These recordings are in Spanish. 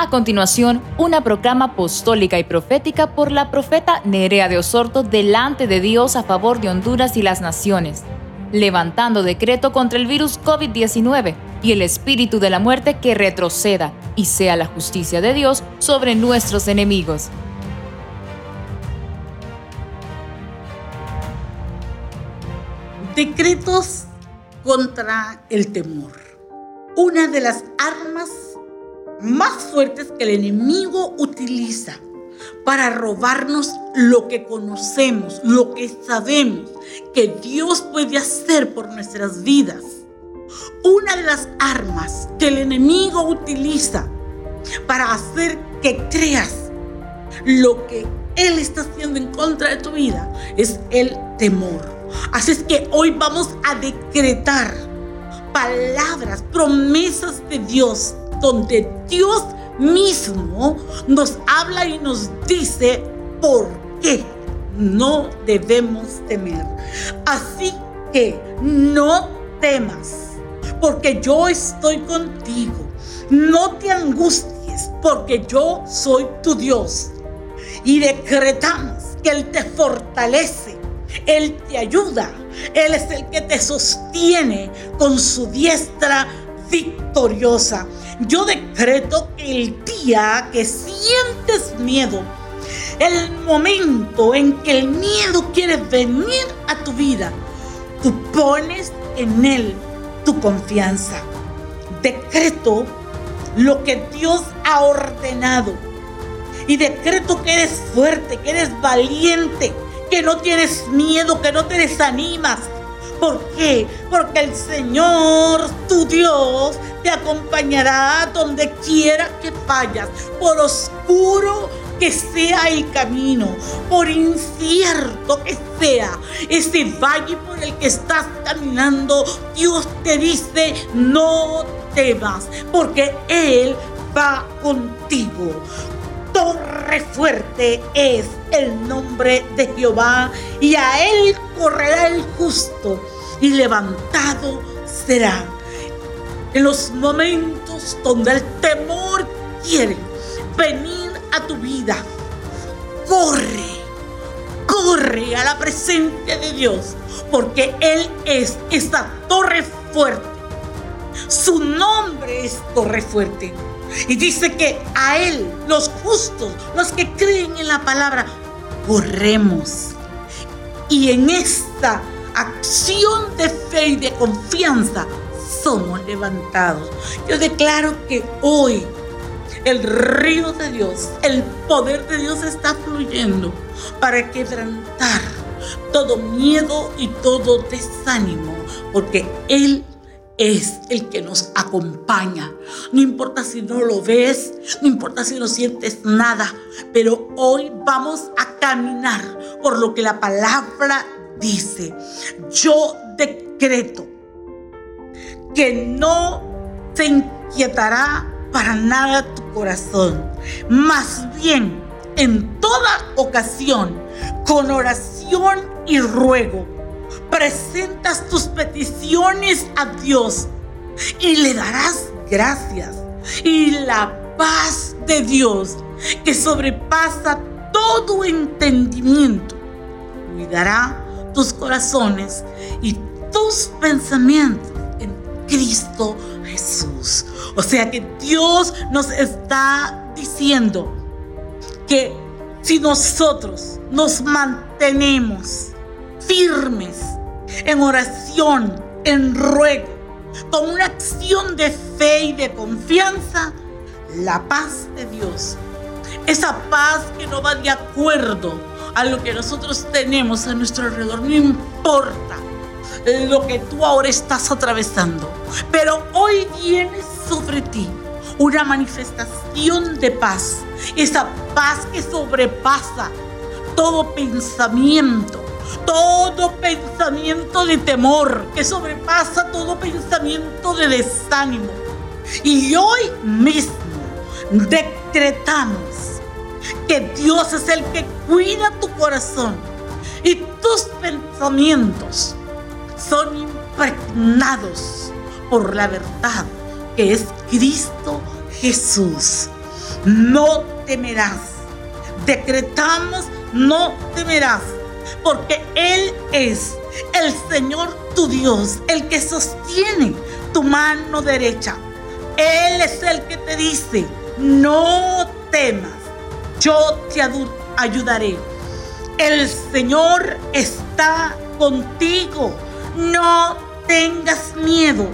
A continuación, una proclama apostólica y profética por la profeta Nerea de Osorto delante de Dios a favor de Honduras y las naciones, levantando decreto contra el virus COVID-19 y el espíritu de la muerte que retroceda y sea la justicia de Dios sobre nuestros enemigos. Decretos contra el temor. Una de las armas más fuertes que el enemigo utiliza para robarnos lo que conocemos, lo que sabemos que Dios puede hacer por nuestras vidas. Una de las armas que el enemigo utiliza para hacer que creas lo que Él está haciendo en contra de tu vida es el temor. Así es que hoy vamos a decretar palabras, promesas de Dios donde Dios mismo nos habla y nos dice por qué no debemos temer. Así que no temas, porque yo estoy contigo. No te angusties, porque yo soy tu Dios. Y decretamos que Él te fortalece, Él te ayuda, Él es el que te sostiene con su diestra victoriosa. Yo decreto que el día que sientes miedo, el momento en que el miedo quiere venir a tu vida, tú pones en él tu confianza. Decreto lo que Dios ha ordenado. Y decreto que eres fuerte, que eres valiente, que no tienes miedo, que no te desanimas, ¿Por qué? Porque el Señor, tu Dios, te acompañará donde quiera que vayas, por oscuro que sea el camino, por incierto que sea ese valle por el que estás caminando, Dios te dice, no temas, porque Él va contigo. Torre fuerte es el nombre de Jehová y a Él correrá el justo y levantado será. En los momentos donde el temor quiere venir a tu vida, corre, corre a la presencia de Dios, porque Él es esta torre fuerte. Su nombre es torre fuerte. Y dice que a Él, los justos, los que creen en la palabra, corremos. Y en esta acción de fe y de confianza somos levantados. Yo declaro que hoy el río de Dios, el poder de Dios está fluyendo para quebrantar todo miedo y todo desánimo, porque Él es el que nos acompaña. No importa si no lo ves, no importa si no sientes nada, pero hoy vamos a caminar por lo que la palabra dice. Yo decreto que no se inquietará para nada tu corazón, más bien en toda ocasión, con oración y ruego presentas tus peticiones a Dios y le darás gracias. Y la paz de Dios, que sobrepasa todo entendimiento, cuidará tus corazones y tus pensamientos en Cristo Jesús. O sea que Dios nos está diciendo que si nosotros nos mantenemos firmes en oración, en ruego, con una acción de fe y de confianza, la paz de Dios, esa paz que no va de acuerdo a lo que nosotros tenemos a nuestro alrededor, no importa lo que tú ahora estás atravesando, pero hoy viene sobre ti una manifestación de paz, esa paz que sobrepasa todo pensamiento, todo pensamiento de temor, que sobrepasa todo pensamiento de desánimo. Y hoy mismo decretamos que Dios es el que cuida tu corazón y tus pensamientos son impregnados por la verdad que es Cristo Jesús. no temerás. Decretamos, no temerás, porque Él es el Señor tu Dios, el que sostiene tu mano derecha. Él es el que te dice, no temas, yo te ayudaré. El Señor está contigo, no tengas miedo.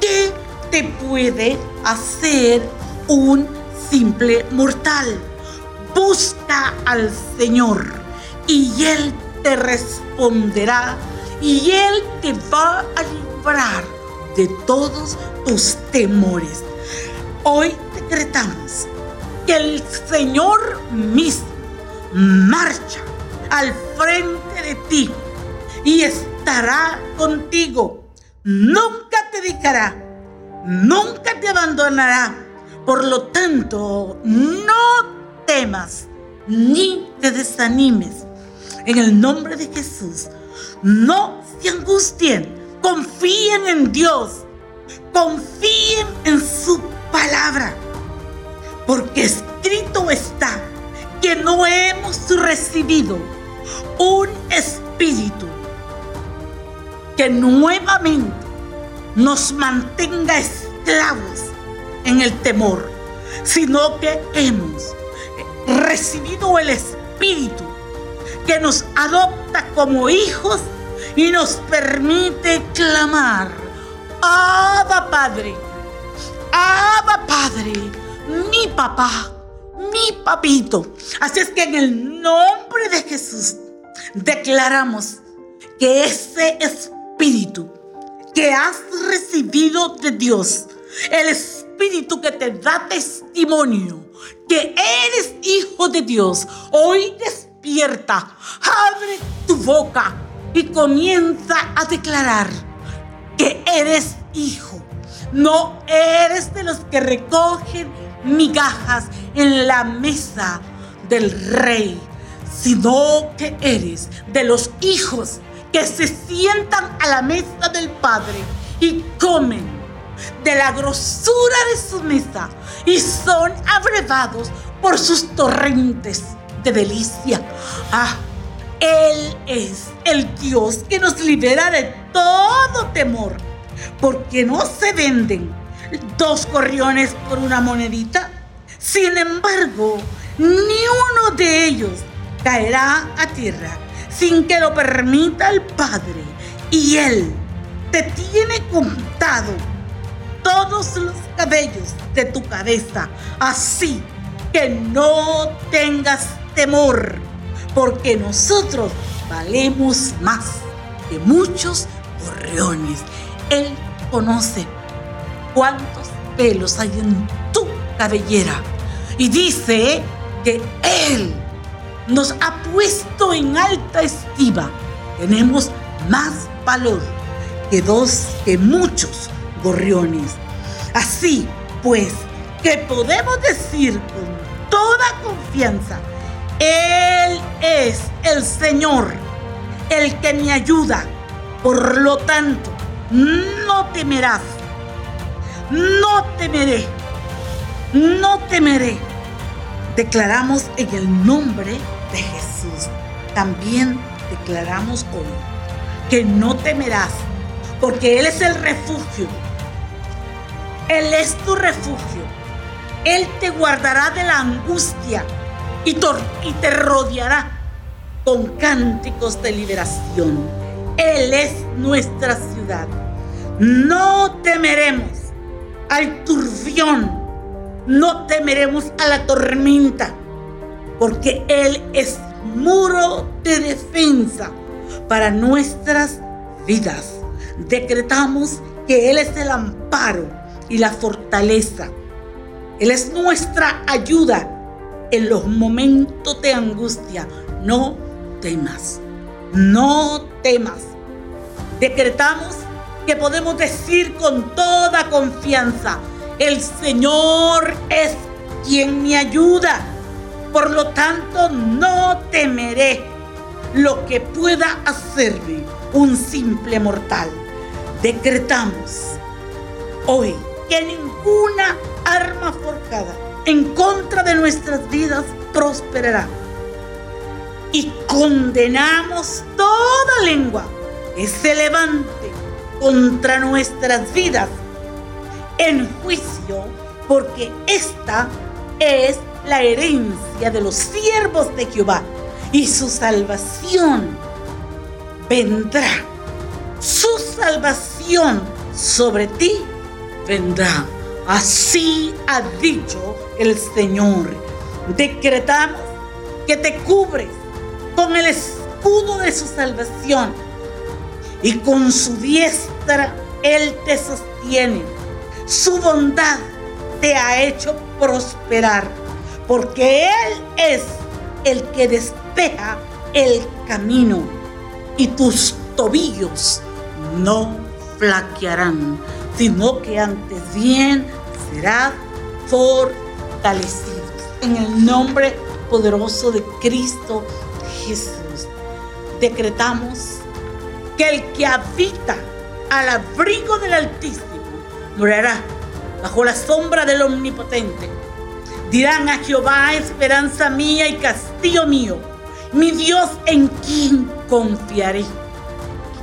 ¿Qué te puede hacer un simple mortal? Busca al Señor y Él te responderá y Él te va a librar de todos tus temores. Hoy decretamos que el Señor mismo marcha al frente de ti y estará contigo. Nunca te dejará, nunca te abandonará. Por lo tanto, no temas ni te desanimes. En el nombre de Jesús, no se angustien, confíen en Dios, confíen en su palabra, porque escrito está que no hemos recibido un espíritu que nuevamente nos mantenga esclavos en el temor, sino que hemos recibido el espíritu que nos adopta como hijos y nos permite clamar, Abba Padre, Abba Padre, mi papá, mi papito. Así es que en el nombre de Jesús declaramos que ese espíritu que has recibido de Dios, el espíritu que te da testimonio que eres hijo de Dios, hoy abre tu boca y comienza a declarar que eres hijo. No eres de los que recogen migajas en la mesa del rey, sino que eres de los hijos que se sientan a la mesa del Padre y comen de la grosura de su mesa y son abrevados por sus torrentes de delicia. Ah, Él es el Dios que nos libera de todo temor, porque no se venden dos corriones por una monedita. Sin embargo, ni uno de ellos caerá a tierra sin que lo permita el Padre. Y Él te tiene contado todos los cabellos de tu cabeza. Así que no tengas temor, porque nosotros valemos más que muchos gorriones. Él conoce cuántos pelos hay en tu cabellera y dice que Él nos ha puesto en alta estima. Tenemos más valor que dos, que muchos gorriones. Así pues, que podemos decir con toda confianza, Él es el Señor, el que me ayuda. Por lo tanto, no temerás, no temeré, no temeré. Declaramos en el nombre de Jesús. También declaramos hoy que no temerás, porque Él es el refugio. Él es tu refugio. Él te guardará de la angustia y, y te rodeará con cánticos de liberación. Él es nuestra ciudad. No temeremos al turbión, no temeremos a la tormenta, porque Él es muro de defensa para nuestras vidas. Decretamos que Él es el amparo y la fortaleza. Él es nuestra ayuda en los momentos de angustia. No temas, no temas. Decretamos que podemos decir con toda confianza, el Señor es quien me ayuda. Por lo tanto, no temeré lo que pueda hacerme un simple mortal. Decretamos hoy que ninguna arma forjada en contra de nuestras vidas prosperará. Y condenamos toda lengua que se levante contra nuestras vidas en juicio, porque esta es la herencia de los siervos de Jehová y su salvación vendrá. Su salvación sobre ti vendrá. Así ha dicho el Señor. Decretamos que te cubres con el escudo de su salvación y con su diestra Él te sostiene. Su bondad te ha hecho prosperar, porque Él es el que despeja el camino y tus tobillos no flaquearán, sino que antes bien será fortalecido. En el nombre poderoso de Cristo Jesús, decretamos que el que habita al abrigo del Altísimo morará bajo la sombra del Omnipotente. Dirán a Jehová, esperanza mía y castillo mío, mi Dios en quien confiaré.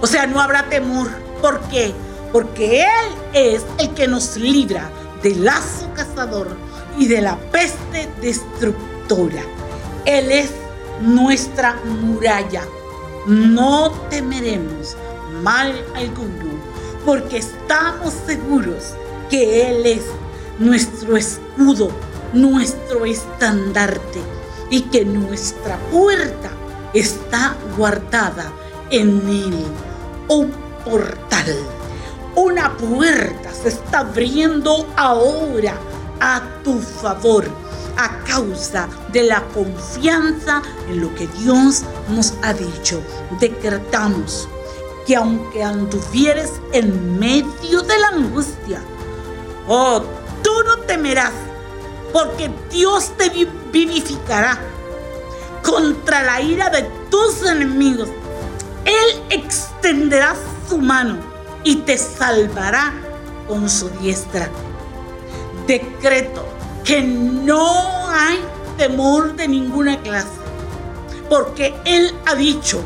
O sea, no habrá temor. ¿Por qué? Porque Él es el que nos libra del lazo cazador y de la peste destructora. Él es nuestra muralla. No temeremos mal alguno, porque estamos seguros que Él es nuestro escudo, nuestro estandarte y que nuestra puerta está guardada en Él. Un portal, una puerta se está abriendo ahora a tu favor a causa de la confianza en lo que Dios nos ha dicho. Decretamos que aunque anduvieres en medio de la angustia, oh, tú no temerás, porque Dios te vivificará contra la ira de tus enemigos. Él extenderá su mano y te salvará con su diestra. Decreto que no hay temor de ninguna clase, porque Él ha dicho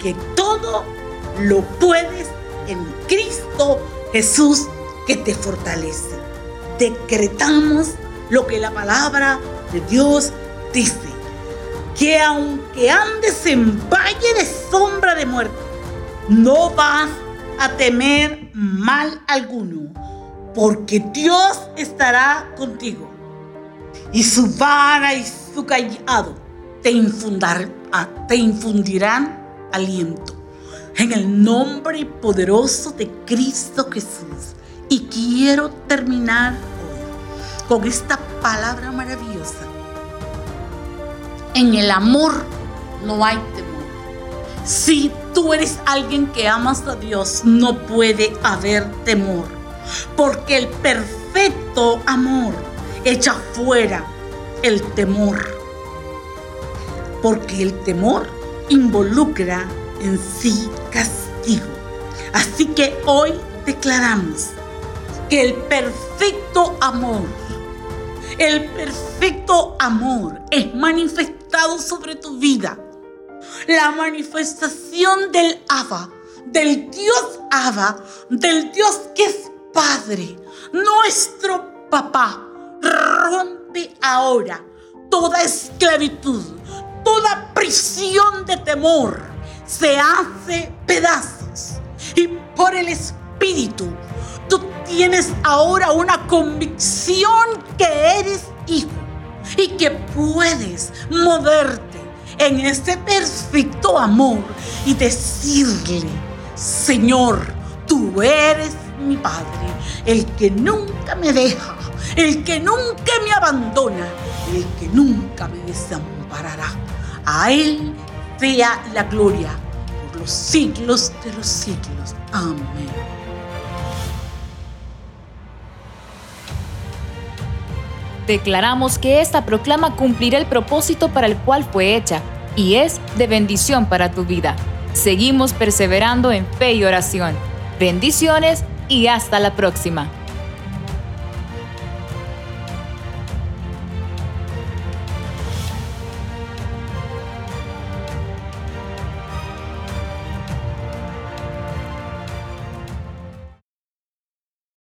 que todo lo puedes en Cristo Jesús que te fortalece. Decretamos lo que la palabra de Dios dice, que aunque andes en valle de sombra de muerte, no vas a temer mal alguno, porque Dios estará contigo. Y su vara y su callado te, ah, te infundirán aliento en el nombre poderoso de Cristo Jesús. Y quiero terminar hoy con esta palabra maravillosa. En el amor no hay temor. Tú eres alguien que amas a Dios, no puede haber temor. Porque el perfecto amor echa fuera el temor. Porque el temor involucra en sí castigo. Así que hoy declaramos que el perfecto amor, el perfecto amor es manifestado sobre tu vida. La manifestación del Abba, del Dios Abba, del Dios que es Padre, nuestro papá, rompe ahora toda esclavitud, toda prisión de temor se hace pedazos. Y por el Espíritu, tú tienes ahora una convicción que eres hijo y que puedes moverte en este perfecto amor y decirle, Señor, tú eres mi Padre, el que nunca me deja, el que nunca me abandona, el que nunca me desamparará. A Él sea la gloria por los siglos de los siglos. Amén. Declaramos que esta proclama cumplirá el propósito para el cual fue hecha y es de bendición para tu vida. Seguimos perseverando en fe y oración. Bendiciones y hasta la próxima.